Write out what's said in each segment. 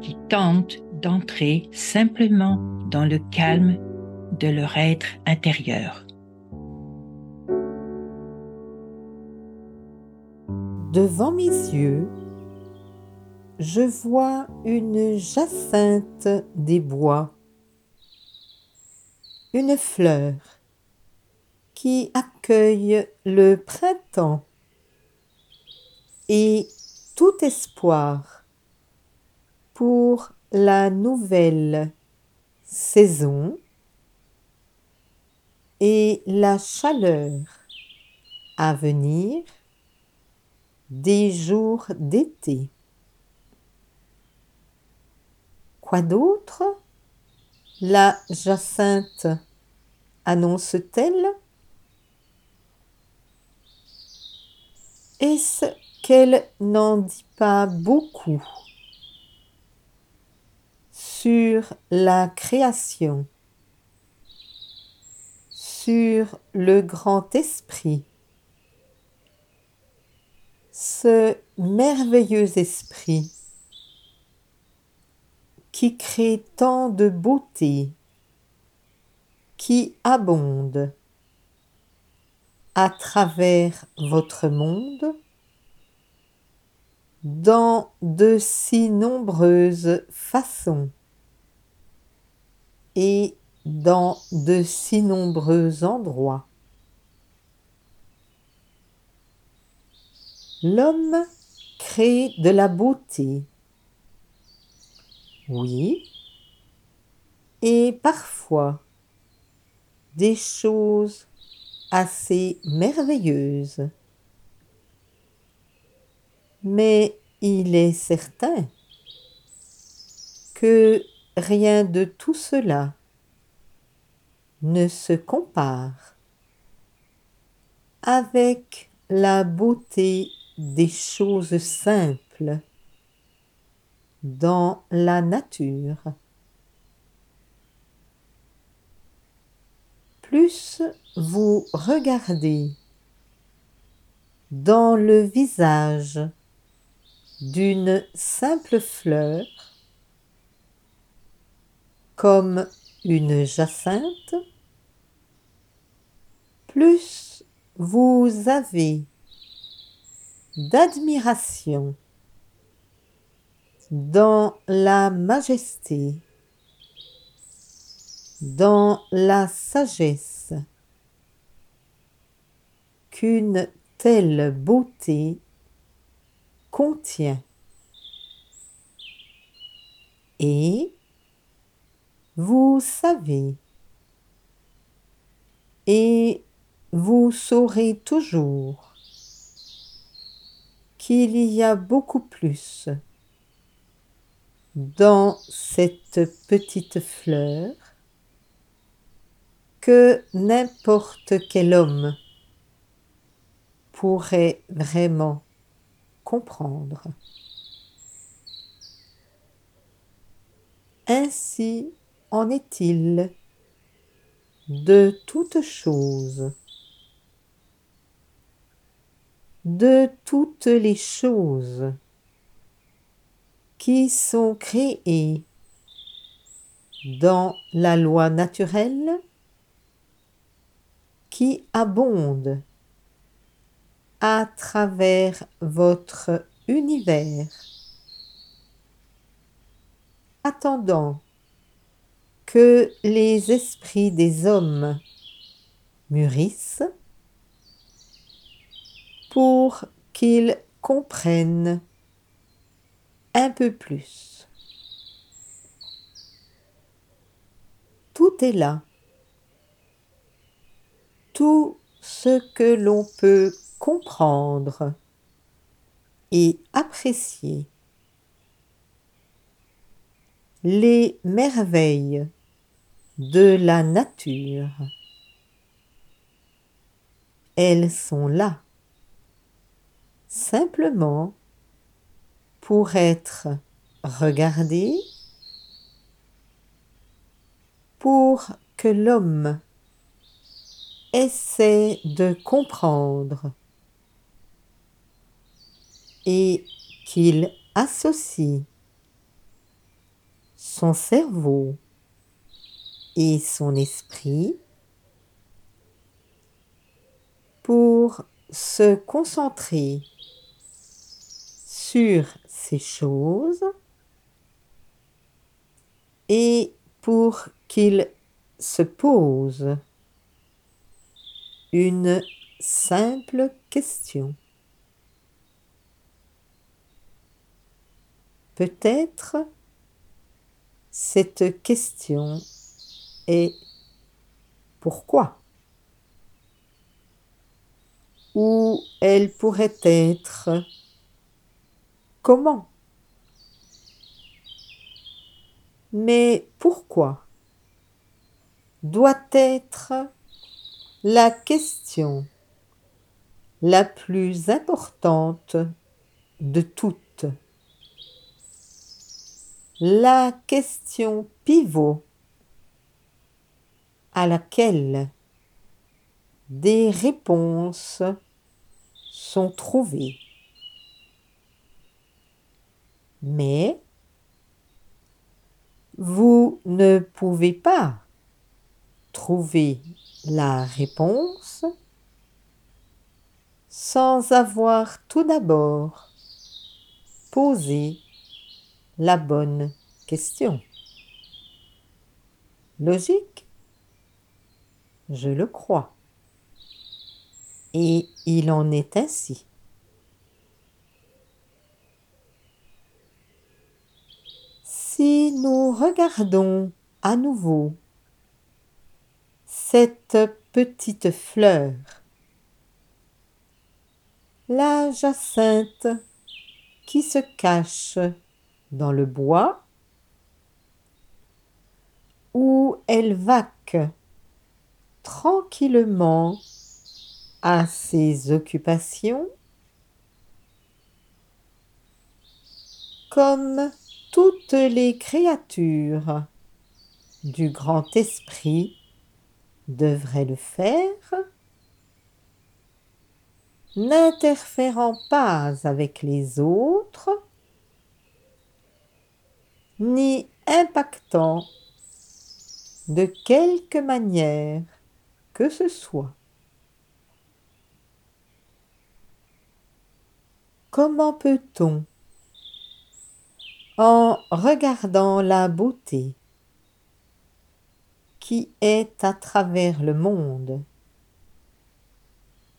qui tentent d'entrer simplement dans le calme de leur être intérieur. Devant mes yeux, je vois une jacinthe des bois, une fleur qui accueille le printemps et tout espoir pour la nouvelle saison et la chaleur à venir des jours d'été. Quoi d'autre? La jacinthe annonce-t-elle? Est-ce qu'elle n'en dit pas beaucoup? Sur la création, sur le grand esprit. Ce merveilleux esprit qui crée tant de beauté, qui abonde à travers votre monde dans de si nombreuses façons et dans de si nombreux endroits. L'homme crée de la beauté. Oui. Et parfois des choses assez merveilleuses. Mais il est certain que rien de tout cela ne se compare avec la beauté des choses simples dans la nature. Plus vous regardez dans le visage d'une simple fleur, comme une jacinthe, plus vous avez d'admiration dans la majesté, dans la sagesse qu'une telle beauté contient. Et vous savez, et vous saurez toujours qu'il y a beaucoup plus dans cette petite fleur que n'importe quel homme pourrait vraiment comprendre. Ainsi en est-il de toutes choses? De toutes les choses qui sont créées dans la loi naturelle qui abonde à travers votre univers, attendant que les esprits des hommes mûrissent pour qu'ils comprennent un peu plus. Tout est là. Tout ce que l'on peut comprendre et apprécier les merveilles de la nature. Elles sont là, simplement pour être regardées, pour que l'homme essaie de comprendre et qu'il associe son cerveau et son esprit pour se concentrer sur ces choses et pour qu'il se pose une simple question. Peut-être cette question est pourquoi? Ou elle pourrait être comment? Mais pourquoi doit être la question la plus importante de toutes? La question pivot à laquelle des réponses sont trouvées. Mais vous ne pouvez pas trouver la réponse sans avoir tout d'abord posé la bonne question. Logique? Je le crois. Et il en est ainsi. Si nous regardons à nouveau cette petite fleur. La jacinthe qui se cache dans le bois où elle vaque tranquillement à ses occupations comme toutes les créatures du grand esprit devrait le faire, n'interférant pas avec les autres, ni impactant de quelque manière que ce soit. Comment peut-on, en regardant la beauté, qui est à travers le monde.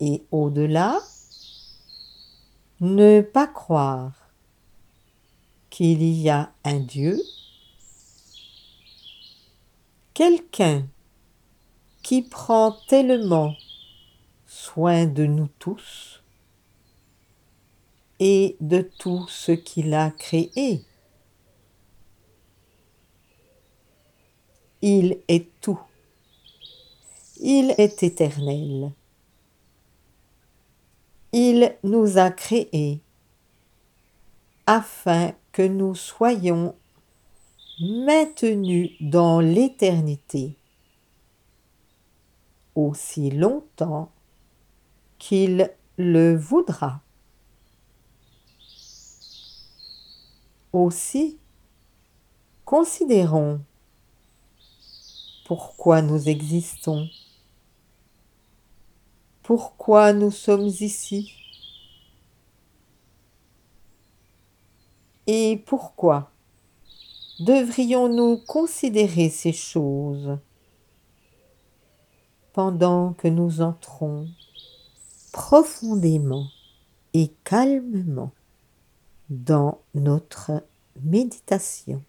Et au-delà, ne pas croire qu'il y a un Dieu, quelqu'un qui prend tellement soin de nous tous et de tout ce qu'il a créé. Il est tout. Il est éternel. Il nous a créés afin que nous soyons maintenus dans l'éternité aussi longtemps qu'il le voudra. Aussi, considérons pourquoi nous existons, pourquoi nous sommes ici et pourquoi devrions-nous considérer ces choses pendant que nous entrons profondément et calmement dans notre méditation.